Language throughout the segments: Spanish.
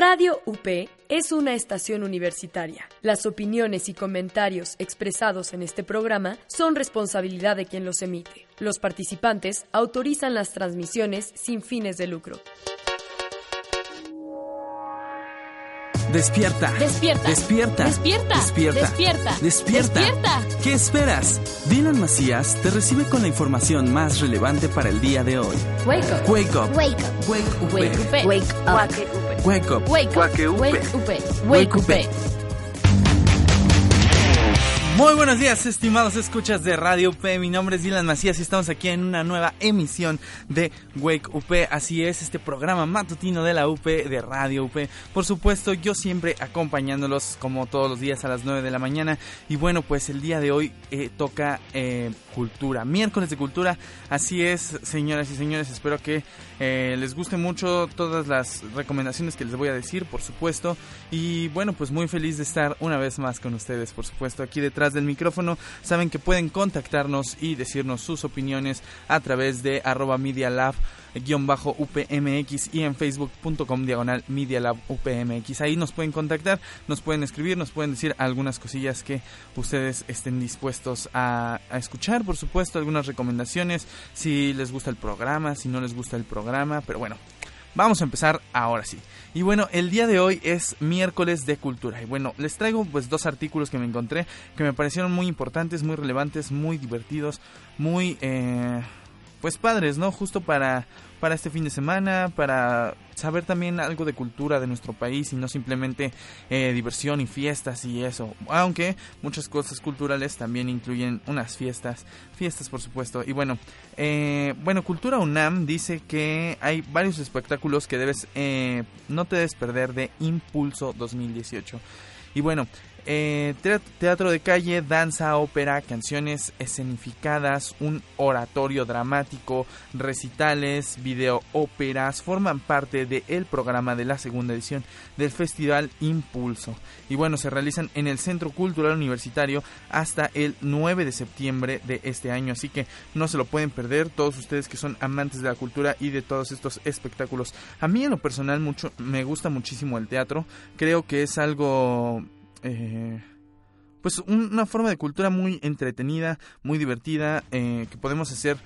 Radio UP es una estación universitaria. Las opiniones y comentarios expresados en este programa son responsabilidad de quien los emite. Los participantes autorizan las transmisiones sin fines de lucro. Despierta. Despierta. Despierta. Despierta. Despierta. Despierta. Despierta. Despierta. ¿Qué esperas? Dylan Macías te recibe con la información más relevante para el día de hoy. Wake up. Wake up. Wake up. Wake up. Wake up. Wake up. Wake up. Wake up. Wake up. Wake up. Wake Wake up. Muy buenos días, estimados escuchas de Radio UP. Mi nombre es Dylan Macías y estamos aquí en una nueva emisión de Wake UP. Así es, este programa matutino de la UP, de Radio UP. Por supuesto, yo siempre acompañándolos como todos los días a las 9 de la mañana. Y bueno, pues el día de hoy eh, toca eh, cultura, miércoles de cultura. Así es, señoras y señores, espero que eh, les guste mucho todas las recomendaciones que les voy a decir, por supuesto. Y bueno, pues muy feliz de estar una vez más con ustedes, por supuesto, aquí detrás del micrófono. Saben que pueden contactarnos y decirnos sus opiniones a través de arroba Media Lab guion bajo UPMX y en facebook.com diagonal Media Lab UPMX. Ahí nos pueden contactar, nos pueden escribir, nos pueden decir algunas cosillas que ustedes estén dispuestos a, a escuchar, por supuesto, algunas recomendaciones, si les gusta el programa, si no les gusta el programa, pero bueno, Vamos a empezar ahora sí. Y bueno, el día de hoy es miércoles de cultura. Y bueno, les traigo pues dos artículos que me encontré que me parecieron muy importantes, muy relevantes, muy divertidos, muy eh, pues padres, ¿no? Justo para para este fin de semana, para saber también algo de cultura de nuestro país y no simplemente eh, diversión y fiestas y eso. Aunque muchas cosas culturales también incluyen unas fiestas, fiestas por supuesto. Y bueno, eh, bueno, Cultura UNAM dice que hay varios espectáculos que debes, eh, no te debes perder de Impulso 2018. Y bueno, eh, teatro de calle, danza, ópera, canciones escenificadas, un oratorio dramático, recitales, video óperas forman parte del programa de la segunda edición del Festival Impulso. Y bueno, se realizan en el Centro Cultural Universitario hasta el 9 de septiembre de este año. Así que no se lo pueden perder todos ustedes que son amantes de la cultura y de todos estos espectáculos. A mí en lo personal mucho, me gusta muchísimo el teatro. Creo que es algo eh, pues una forma de cultura muy entretenida, muy divertida, eh, que podemos hacer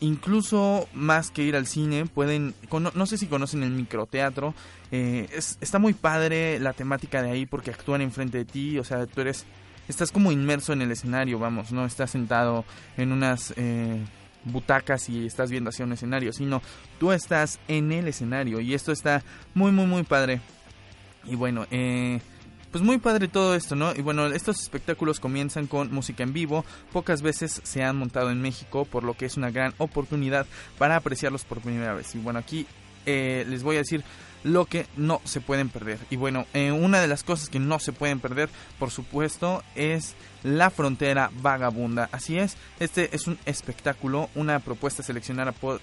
incluso más que ir al cine. Pueden, no sé si conocen el microteatro, eh, es, está muy padre la temática de ahí porque actúan enfrente de ti, o sea, tú eres, estás como inmerso en el escenario, vamos, no estás sentado en unas... Eh, butacas y estás viendo hacia un escenario, sino tú estás en el escenario y esto está muy muy muy padre. Y bueno, eh, pues muy padre todo esto, ¿no? Y bueno, estos espectáculos comienzan con música en vivo, pocas veces se han montado en México, por lo que es una gran oportunidad para apreciarlos por primera vez. Y bueno, aquí eh, les voy a decir lo que no se pueden perder. Y bueno, eh, una de las cosas que no se pueden perder, por supuesto, es La Frontera Vagabunda. Así es, este es un espectáculo, una propuesta seleccionada por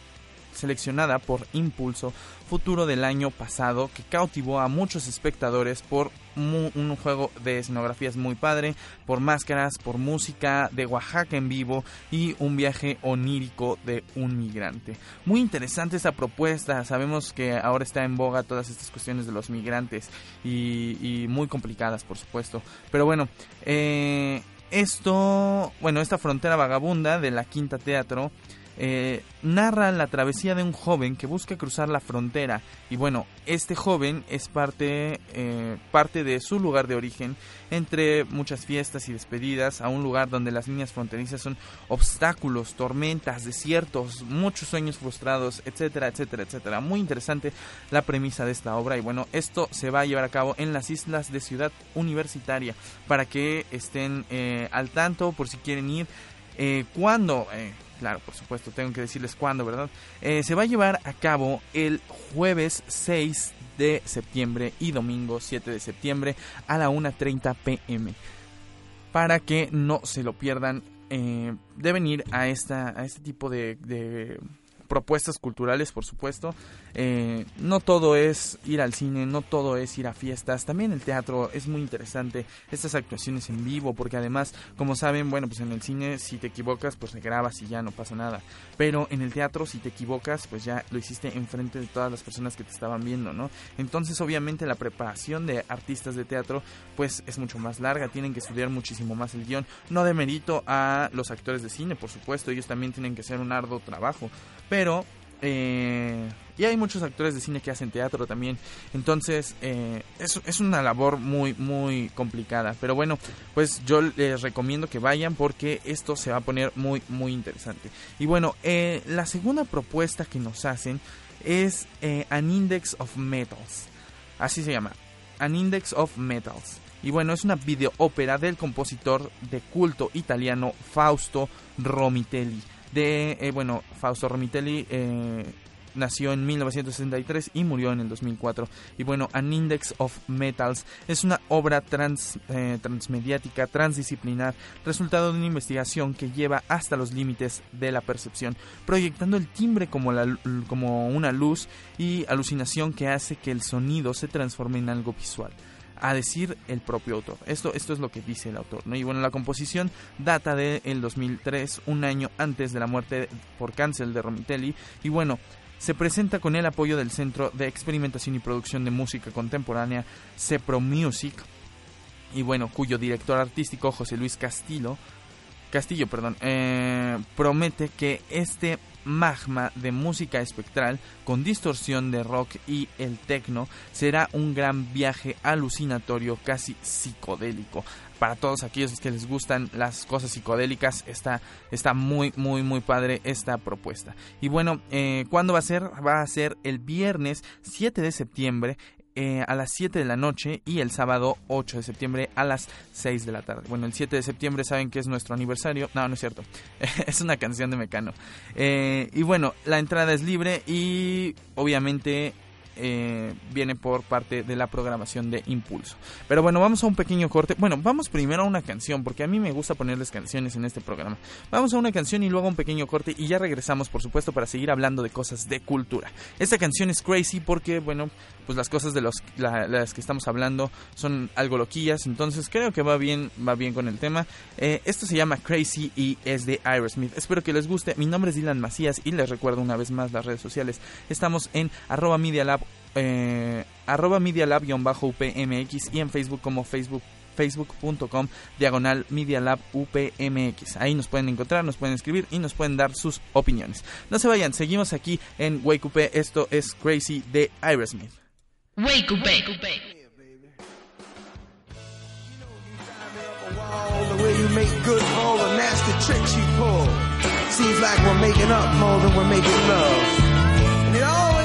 seleccionada por Impulso Futuro del año pasado que cautivó a muchos espectadores por un juego de escenografías muy padre, por máscaras, por música de Oaxaca en vivo y un viaje onírico de un migrante. Muy interesante esta propuesta, sabemos que ahora está en boga todas estas cuestiones de los migrantes y, muy complicadas por supuesto, pero bueno, eh, esto, bueno, esta frontera vagabunda de la Quinta Teatro eh, narra la travesía de un joven que busca cruzar la frontera y bueno, este joven es parte, eh, parte de su lugar de origen entre muchas fiestas y despedidas a un lugar donde las líneas fronterizas son obstáculos, tormentas, desiertos, muchos sueños frustrados, etcétera, etcétera, etcétera. Muy interesante la premisa de esta obra y bueno, esto se va a llevar a cabo en las islas de Ciudad Universitaria para que estén eh, al tanto por si quieren ir. Eh, cuando claro, por supuesto, tengo que decirles cuándo, ¿verdad? Eh, se va a llevar a cabo el jueves 6 de septiembre y domingo 7 de septiembre a la 1.30 pm. Para que no se lo pierdan, eh, deben ir a, esta, a este tipo de, propuestas culturales, por supuesto. Eh, no todo es ir al cine, no todo es ir a fiestas. También el teatro es muy interesante. Estas actuaciones en vivo, porque además, como saben, bueno, pues en el cine si te equivocas, pues grabas y ya no pasa nada. Pero en el teatro si te equivocas, pues ya lo hiciste enfrente de todas las personas que te estaban viendo, ¿no? Entonces, obviamente la preparación de artistas de teatro, pues es mucho más larga. Tienen que estudiar muchísimo más el guion. No de mérito a los actores de cine, por supuesto. Ellos también tienen que hacer un arduo trabajo. Pero eh, y hay muchos actores de cine que hacen teatro también. Entonces, eh, es, es, una labor muy, muy complicada. Pero bueno, pues yo les recomiendo que vayan porque esto se va a poner muy, muy interesante. Y bueno, eh, la segunda propuesta que nos hacen es eh, An Index of Metals. Así se llama. An Index of Metals. Y bueno, es una videoópera del compositor de culto italiano Fausto Romitelli de, eh, bueno, Fausto Romitelli eh, nació en 1963 y murió en el 2004. Y bueno, An Index of Metals es una obra trans, eh, transmediática, transdisciplinar, resultado de una investigación que lleva hasta los límites de la percepción, proyectando el timbre como, la, como una luz y alucinación que hace que el sonido se transforme en algo visual a decir el propio autor. Esto, esto es lo que dice el autor. ¿no? Y bueno, la composición data del el 2003, un año antes de la muerte por cáncer de Romitelli. Y bueno, se presenta con el apoyo del Centro de Experimentación y Producción de Música Contemporánea, CEPRO Music, y bueno, cuyo director artístico, José Luis Castillo, Castillo, perdón, eh, promete que este magma de música espectral con distorsión de rock y el techno será un gran viaje alucinatorio casi psicodélico para todos aquellos que les gustan las cosas psicodélicas está, está muy muy muy padre esta propuesta y bueno eh, ¿cuándo va a ser? va a ser el viernes 7 de septiembre eh, a las 7 de la noche y el sábado 8 de septiembre a las 6 de la tarde. Bueno, el 7 de septiembre saben que es nuestro aniversario. No, no es cierto. es una canción de Mecano. Eh, y bueno, la entrada es libre y obviamente eh, viene por parte de la programación de Impulso. Pero bueno, vamos a un pequeño corte. Bueno, vamos primero a una canción, porque a mí me gusta ponerles canciones en este programa. Vamos a una canción y luego a un pequeño corte y ya regresamos, por supuesto, para seguir hablando de cosas de cultura. Esta canción es crazy porque, bueno, pues las cosas de los, las que estamos hablando son algo loquillas, entonces creo que va bien, va bien con el tema. Eh, esto se llama Crazy y es de Aerosmith. Espero que les guste. Mi nombre es Dylan Macías y les recuerdo una vez más las redes sociales. Estamos en arroba Media Lab eh, arroba Media Lab-UPMX y en Facebook como Facebook facebook.com diagonal Media Lab UPMX. Ahí nos pueden encontrar, nos pueden escribir y nos pueden dar sus opiniones. No se vayan, seguimos aquí en Wake Up. Esto es Crazy de Aerosmith. Wake Up. Seems like we're making up more than we're making love.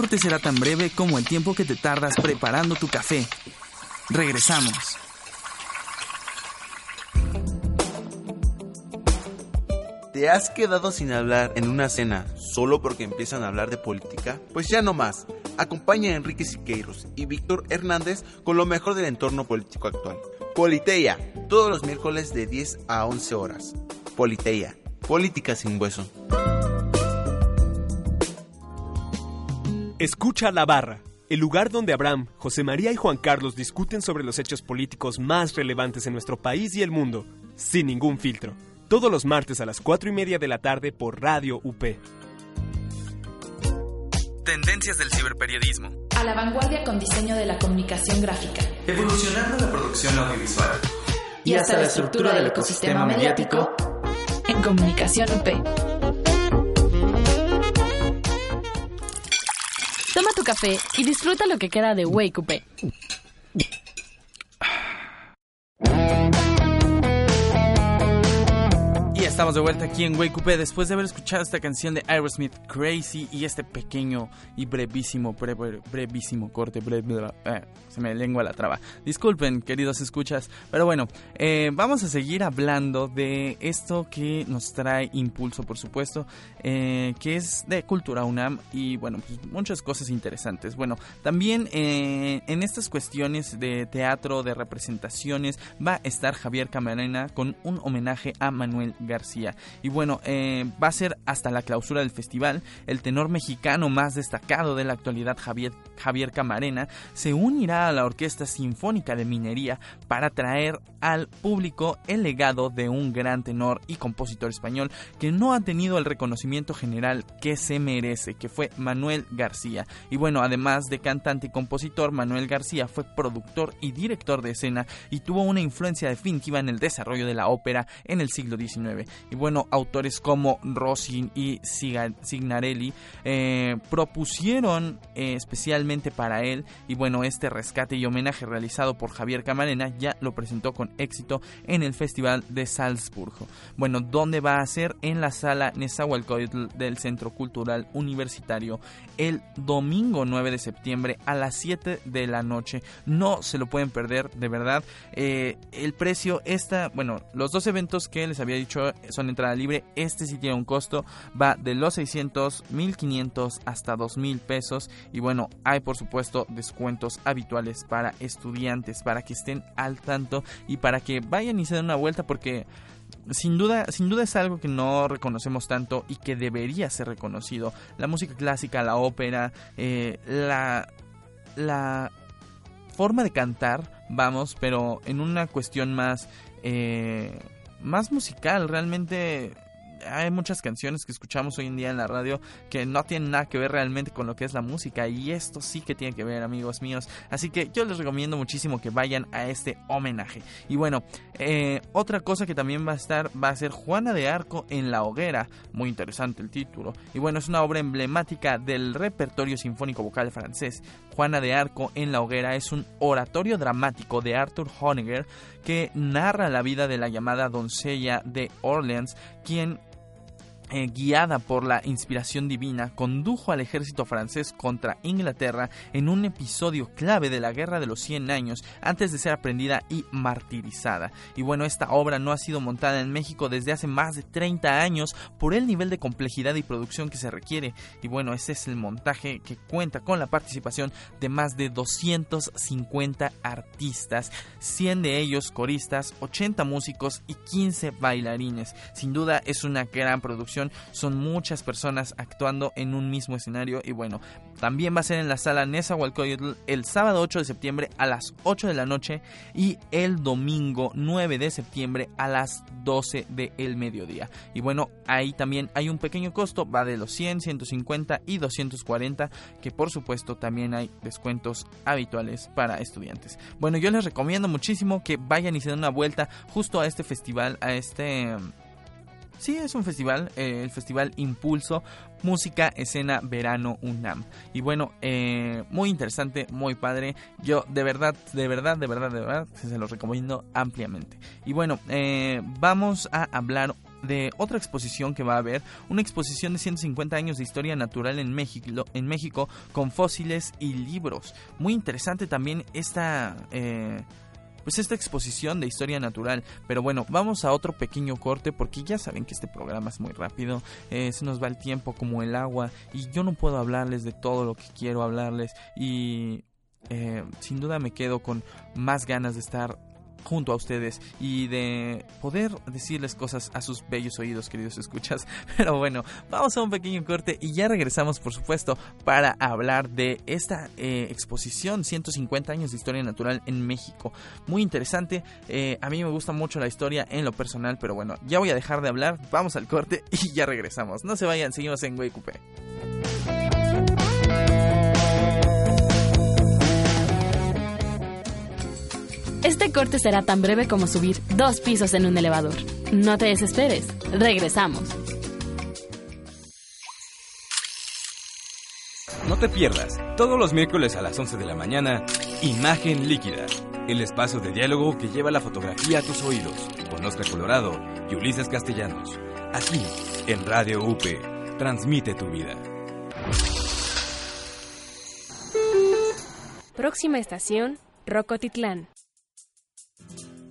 Corte será tan breve como el tiempo que te tardas preparando tu café. Regresamos. ¿Te has quedado sin hablar en una cena solo porque empiezan a hablar de política? Pues ya no más. Acompaña a Enrique Siqueiros y Víctor Hernández con lo mejor del entorno político actual. Politeia, todos los miércoles de 10 a 11 horas. Politeia, política sin hueso. Escucha la barra, el lugar donde Abraham, José María y Juan Carlos discuten sobre los hechos políticos más relevantes en nuestro país y el mundo, sin ningún filtro. Todos los martes a las 4 y media de la tarde por Radio UP. Tendencias del ciberperiodismo. A la vanguardia con diseño de la comunicación gráfica. Evolucionando la producción audiovisual. Y hasta la estructura del ecosistema mediático en Comunicación UP. Café y disfruta lo que queda de Wake Up. Estamos de vuelta aquí en Wake Up después de haber escuchado esta canción de Aerosmith Crazy y este pequeño y brevísimo, brevísimo corte, eh, se me lengua la traba. Disculpen, queridos escuchas, pero bueno, eh, vamos a seguir hablando de esto que nos trae impulso, por supuesto, eh, que es de Cultura UNAM y bueno, pues muchas cosas interesantes. Bueno, también en estas cuestiones de teatro, de representaciones, va a estar Javier Camarena con un homenaje a Manuel García. Y bueno, eh, va a ser hasta la clausura del festival. El tenor mexicano más destacado de la actualidad, Javier, Javier Camarena, se unirá a la Orquesta Sinfónica de Minería para traer al público el legado de un gran tenor y compositor español que no ha tenido el reconocimiento general que se merece, que fue Manuel García. Y bueno, además de cantante y compositor, Manuel García fue productor y director de escena y tuvo una influencia definitiva en el desarrollo de la ópera en el siglo XIX. Y bueno, autores como Rosin y Signarelli eh, propusieron eh, especialmente para él. Y bueno, este rescate y homenaje realizado por Javier Camarena ya lo presentó con éxito en el Festival de Salzburgo. Bueno, ¿dónde va a ser? En la sala Nezahualcóyotl del Centro Cultural Universitario el domingo 9 de septiembre a las 7 de la noche. No se lo pueden perder, de verdad. Eh, el precio está, bueno, los dos eventos que les había dicho son entrada libre. Este sí tiene un costo, va de los 600, 1500 hasta 2000 pesos. Y bueno, hay por supuesto descuentos habituales para estudiantes, para que estén al tanto y para que vayan y se den una vuelta porque sin duda, sin duda es algo que no reconocemos tanto y que debería ser reconocido. La música clásica, la ópera, eh, la, la forma de cantar, vamos, pero en una cuestión más, eh, más musical, realmente hay muchas canciones que escuchamos hoy en día en la radio que no tienen nada que ver realmente con lo que es la música y esto sí que tiene que ver amigos míos. Así que yo les recomiendo muchísimo que vayan a este homenaje. Y bueno eh, otra cosa que también va a estar va a ser Juana de Arco en la hoguera. Muy interesante el título. Y bueno es una obra emblemática del repertorio sinfónico vocal francés. Juana de Arco en la hoguera es un oratorio dramático de Arthur Honegger que narra la vida de la llamada doncella de Orleans quien eh, guiada por la inspiración divina, condujo al ejército francés contra Inglaterra en un episodio clave de la Guerra de los 100 años antes de ser aprendida y martirizada. Y bueno, esta obra no ha sido montada en México desde hace más de 30 años por el nivel de complejidad y producción que se requiere. Y bueno, ese es el montaje que cuenta con la participación de más de 250 artistas, 100 de ellos coristas, 80 músicos y 15 bailarines. Sin duda es una gran producción son muchas personas actuando en un mismo escenario y bueno, también va a ser en la sala Nezahualcóyotl el sábado 8 de septiembre a las 8 de la noche y el domingo 9 de septiembre a las 12 del mediodía. Y bueno, ahí también hay un pequeño costo, va de los 100, 150 y 240, que por supuesto también hay descuentos habituales para estudiantes. Bueno, yo les recomiendo muchísimo que vayan y se den una vuelta justo a este festival, a este Sí, es un festival, eh, el Festival Impulso, Música, Escena, Verano, UNAM. Y bueno, eh, muy interesante, muy padre. Yo de verdad, de verdad, de verdad, de verdad, se los recomiendo ampliamente. Y bueno, eh, vamos a hablar de otra exposición que va a haber, una exposición de 150 años de historia natural en México, en México con fósiles y libros. Muy interesante también esta pues esta exposición de historia natural. Pero bueno, vamos a otro pequeño corte porque ya saben que este programa es muy rápido, eh, se nos va el tiempo como el agua y yo no puedo hablarles de todo lo que quiero hablarles y eh, sin duda me quedo con más ganas de estar junto a ustedes y de poder decirles cosas a sus bellos oídos, queridos escuchas. Pero bueno, vamos a un pequeño corte y ya regresamos, por supuesto, para hablar de esta eh, exposición 150 años de historia natural en México. Muy interesante. Eh, a mí me gusta mucho la historia en lo personal, pero bueno, ya voy a dejar de hablar. Vamos al corte y ya regresamos. No se vayan, seguimos en Güey Este corte será tan breve como subir dos pisos en un elevador. No te desesperes, regresamos. No te pierdas, todos los miércoles a las 11 de la mañana, Imagen Líquida, el espacio de diálogo que lleva la fotografía a tus oídos, con Oscar Colorado y Ulises Castellanos. Aquí, en Radio UP, transmite tu vida. Próxima estación, Rocotitlán.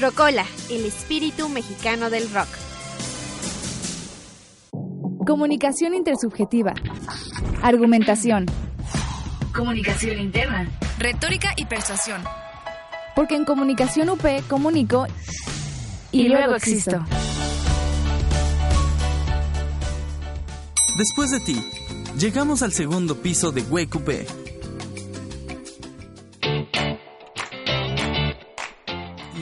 Rocola, el espíritu mexicano del rock. Comunicación intersubjetiva. Argumentación. Comunicación interna. Retórica y persuasión. Porque en Comunicación UP comunico y, luego existo. Después de ti, llegamos al segundo piso de Wake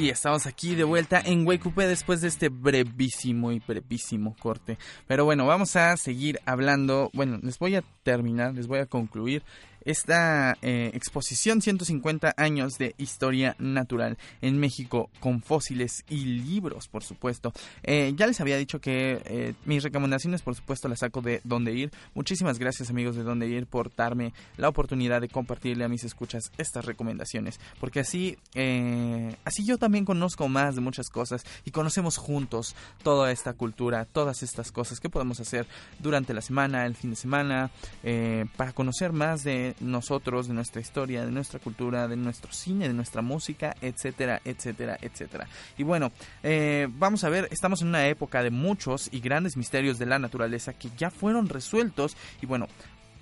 Y estamos aquí de vuelta en Wake Up después de este brevísimo y brevísimo corte. Pero bueno, vamos a seguir hablando. Bueno, les voy a terminar, les voy a concluir esta eh, exposición 150 años de historia natural en México con fósiles y libros, por supuesto. Eh, ya les había dicho que eh, mis recomendaciones, por supuesto, las saco de Donde Ir. Muchísimas gracias, amigos de Donde Ir, por darme la oportunidad de compartirle a mis escuchas estas recomendaciones, porque así, así yo también conozco más de muchas cosas y conocemos juntos toda esta cultura, todas estas cosas que podemos hacer durante la semana, el fin de semana, para conocer más de nosotros, de nuestra historia, de nuestra cultura, de nuestro cine, de nuestra música, etcétera, etcétera, etcétera. Y bueno, eh, vamos a ver, estamos en una época de muchos y grandes misterios de la naturaleza que ya fueron resueltos y bueno,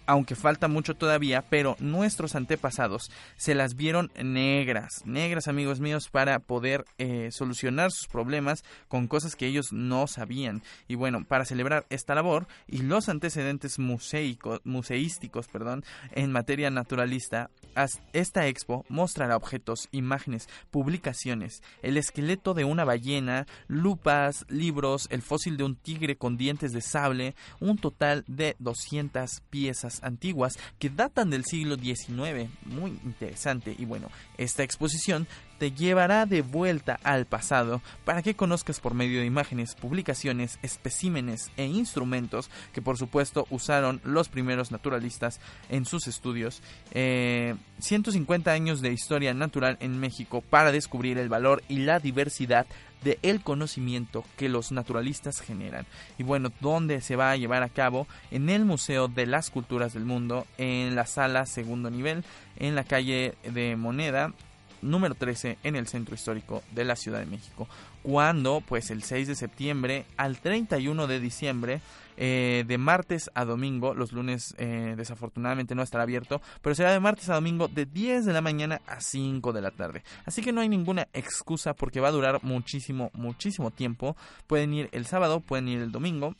aunque falta mucho todavía, pero nuestros antepasados se las vieron negras, negras amigos míos, para poder eh, solucionar sus problemas con cosas que ellos no sabían. Y bueno, para celebrar esta labor y los antecedentes museísticos perdón, en materia naturalista, esta expo mostrará objetos, imágenes, publicaciones, el esqueleto de una ballena, lupas, libros, el fósil de un tigre con dientes de sable, un total de 200 piezas antiguas que datan del siglo XIX. Muy interesante. Y bueno, esta exposición te llevará de vuelta al pasado para que conozcas por medio de imágenes, publicaciones, especímenes e instrumentos que por supuesto usaron los primeros naturalistas en sus estudios. 150 eh, años de historia natural en México para descubrir el valor y la diversidad de el conocimiento que los naturalistas generan. Y bueno, ¿dónde se va a llevar a cabo? En el Museo de las Culturas del Mundo, en la sala segundo nivel, en la calle de Moneda, número 13 en el centro histórico de la Ciudad de México. Cuando, pues el 6 de septiembre al 31 de diciembre, eh, de martes a domingo, los lunes eh, desafortunadamente no estará abierto, pero será de martes a domingo de 10 de la mañana a 5 de la tarde. Así que no hay ninguna excusa porque va a durar muchísimo, muchísimo tiempo. Pueden ir el sábado, pueden ir el domingo.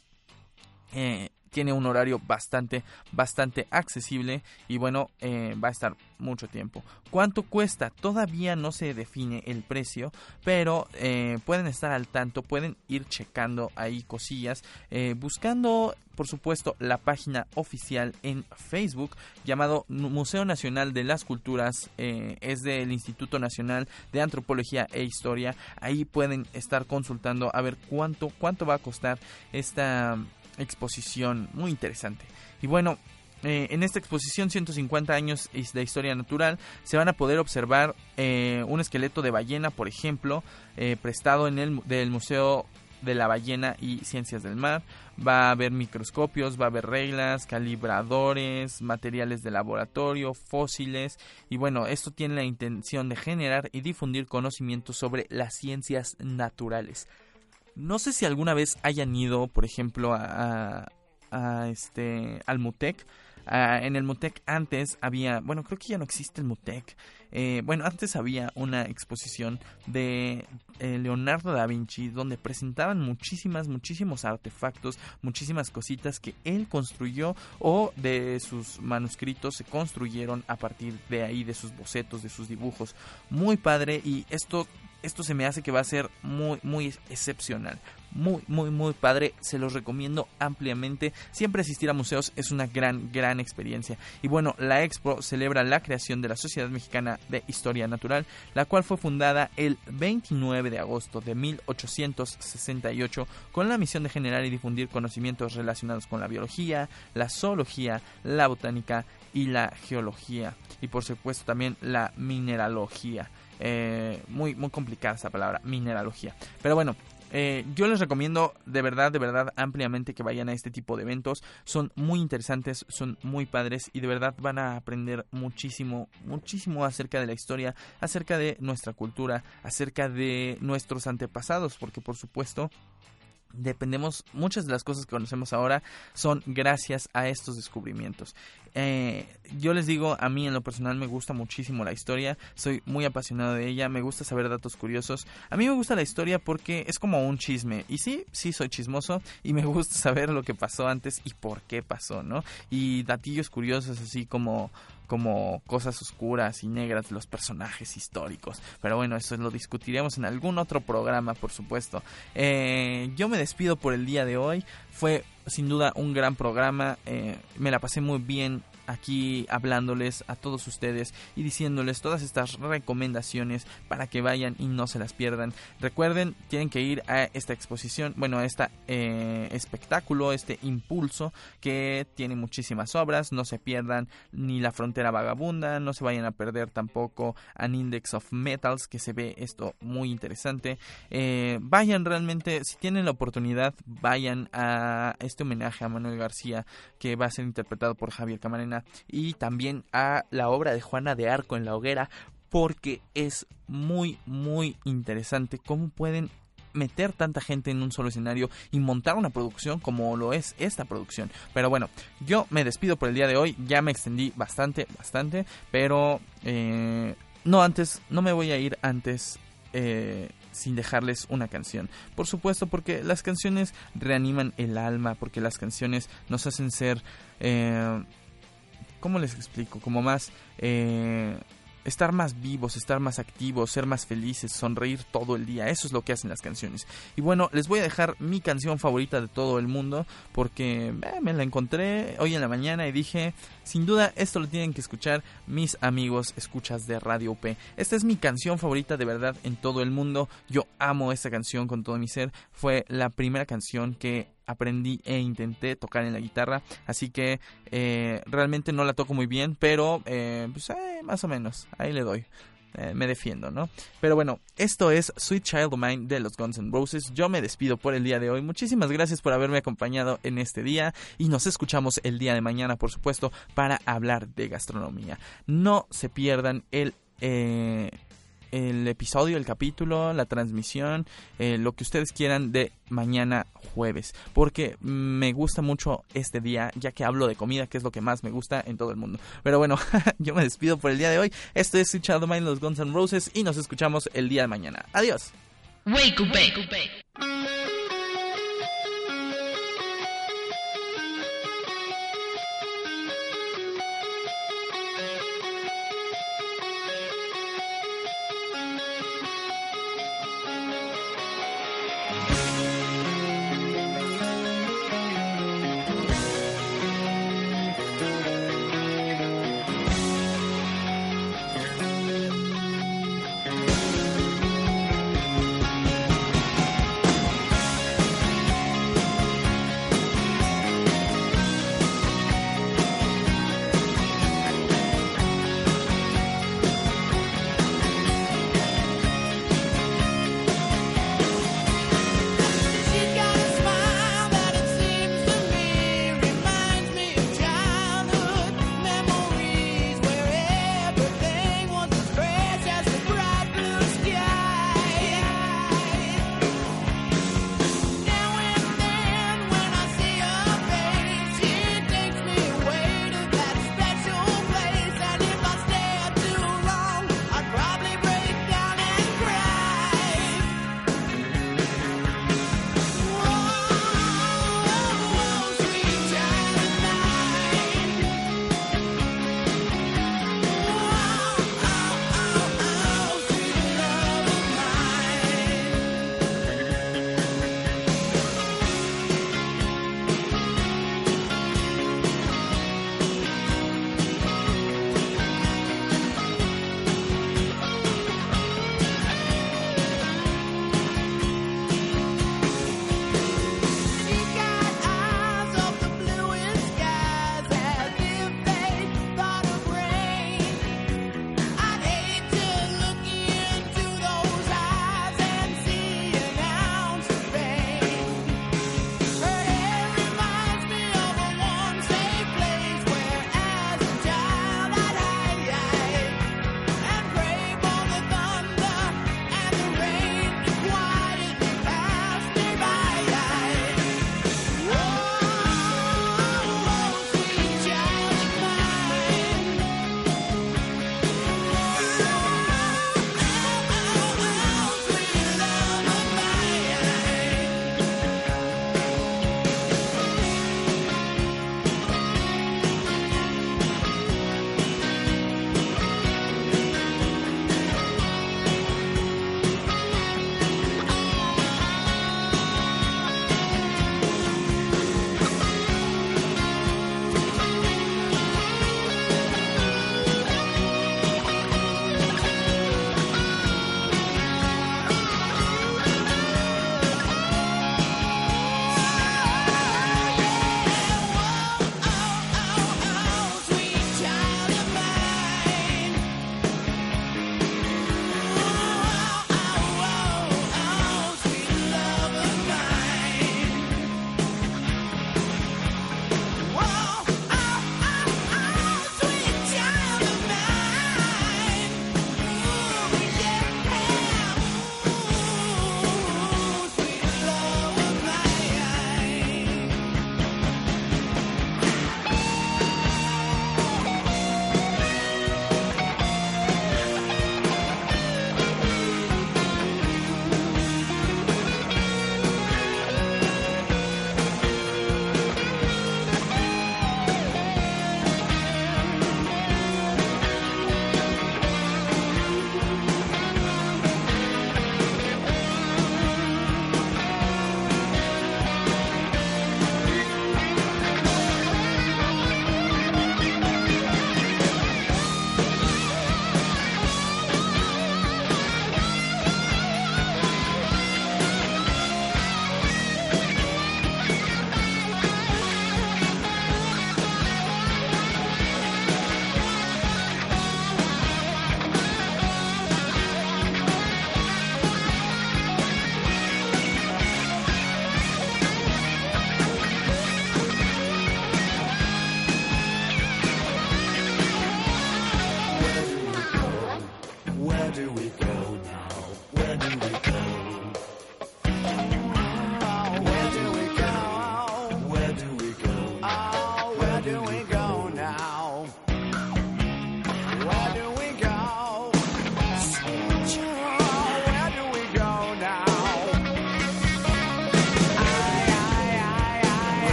Eh, tiene un horario bastante, bastante accesible y bueno, eh, va a estar mucho tiempo. ¿Cuánto cuesta? Todavía no se define el precio, pero eh, pueden estar al tanto, pueden ir checando ahí cosillas, eh, buscando por supuesto la página oficial en Facebook llamado Museo Nacional de las Culturas, es del Instituto Nacional de Antropología e Historia. Ahí pueden estar consultando a ver cuánto, cuánto va a costar esta exposición muy interesante. Y bueno, eh, en esta exposición 150 años de historia natural se van a poder observar eh, un esqueleto de ballena, por ejemplo, eh, prestado en el del Museo de la Ballena y Ciencias del Mar. Va a haber microscopios, va a haber reglas, calibradores, materiales de laboratorio, fósiles. Y bueno, esto tiene la intención de generar y difundir conocimientos sobre las ciencias naturales. No sé si alguna vez hayan ido, por ejemplo, a, este al Mutec. en el Mutec antes había, bueno, creo que ya no existe el Mutec. Eh, bueno, antes había una exposición de eh, Leonardo da Vinci donde presentaban muchísimas, muchísimos artefactos, muchísimas cositas que él construyó o de sus manuscritos se construyeron a partir de ahí, de sus bocetos, de sus dibujos. Muy padre y esto esto se me hace que va a ser muy, muy excepcional. Muy, muy, muy padre. Se los recomiendo ampliamente. Siempre asistir a museos es una gran, gran experiencia. Y bueno, la Expo celebra la creación de la Sociedad Mexicana de Historia Natural, la cual fue fundada el 29 de agosto de 1868 con la misión de generar y difundir conocimientos relacionados con la biología, la zoología, la botánica y la geología. Y por supuesto también la mineralogía. Eh, muy, muy complicada esa palabra, mineralogía. Pero bueno, eh, yo les recomiendo de verdad, de verdad, ampliamente que vayan a este tipo de eventos. Son muy interesantes, son muy padres y de verdad van a aprender muchísimo, muchísimo acerca de la historia, acerca de nuestra cultura, acerca de nuestros antepasados, porque por supuesto dependemos, muchas de las cosas que conocemos ahora son gracias a estos descubrimientos. Eh, yo les digo, a mí en lo personal me gusta muchísimo la historia, soy muy apasionado de ella, me gusta saber datos curiosos. A mí me gusta la historia porque es como un chisme. Y sí, sí soy chismoso y me gusta saber lo que pasó antes y por qué pasó, ¿no? Y datillos curiosos así como como cosas oscuras y negras de los personajes históricos. Pero bueno, eso lo discutiremos en algún otro programa, por supuesto. Eh, yo me despido por el día de hoy. Fue sin duda un gran programa. Eh, me la pasé muy bien aquí hablándoles a todos ustedes y diciéndoles todas estas recomendaciones para que vayan y no se las pierdan. Recuerden, tienen que ir a esta exposición, bueno, a este espectáculo, este impulso que tiene muchísimas obras. No se pierdan ni La Frontera Vagabunda, no se vayan a perder tampoco An Index of Metals, que se ve esto muy interesante. Eh, vayan realmente, si tienen la oportunidad, vayan a este homenaje a Manuel García que va a ser interpretado por Javier Camarena y también a la obra de Juana de Arco en la hoguera porque es muy muy interesante cómo pueden meter tanta gente en un solo escenario y montar una producción como lo es esta producción. Pero bueno, yo me despido por el día de hoy. Ya me extendí bastante, bastante. Pero eh, no antes, no me voy a ir antes eh, sin dejarles una canción. Por supuesto, porque las canciones reaniman el alma, porque las canciones nos hacen ser eh, ¿cómo les explico? Como más... Eh, estar más vivos, estar más activos, ser más felices, sonreír todo el día. Eso es lo que hacen las canciones. Y bueno, les voy a dejar mi canción favorita de todo el mundo porque eh, me la encontré hoy en la mañana y dije, sin duda esto lo tienen que escuchar mis amigos escuchas de Radio P. Esta es mi canción favorita de verdad en todo el mundo. Yo amo esta canción con todo mi ser. Fue la primera canción que aprendí e intenté tocar en la guitarra. Así que eh, realmente no la toco muy bien, pero eh, pues, eh, más o menos, ahí le doy. me defiendo, ¿no? Pero bueno, esto es Sweet Child of Mine de los Guns N' Roses. Yo me despido por el día de hoy. Muchísimas gracias por haberme acompañado en este día y nos escuchamos el día de mañana, por supuesto, para hablar de gastronomía. No se pierdan el el episodio, el capítulo, la transmisión, eh, lo que ustedes quieran de mañana jueves. Porque me gusta mucho este día, ya que hablo de comida, que es lo que más me gusta en todo el mundo. Pero bueno, yo me despido por el día de hoy. Esto es Child Mind, los Guns N' Roses, y nos escuchamos el día de mañana. Adiós.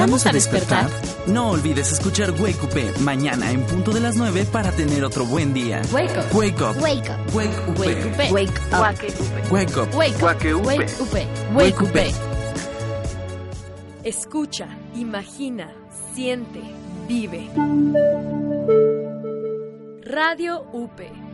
Ayudamos a despertar. No olvides escuchar Wake Up mañana en punto de las 9 para tener otro buen día. Wake up. Wake up. Wake up. Wake up. Wake up. Wake up. Wake up. Wake up. Wake up. Wake up. Wake up. Escucha, imagina, siente, vive. Radio UP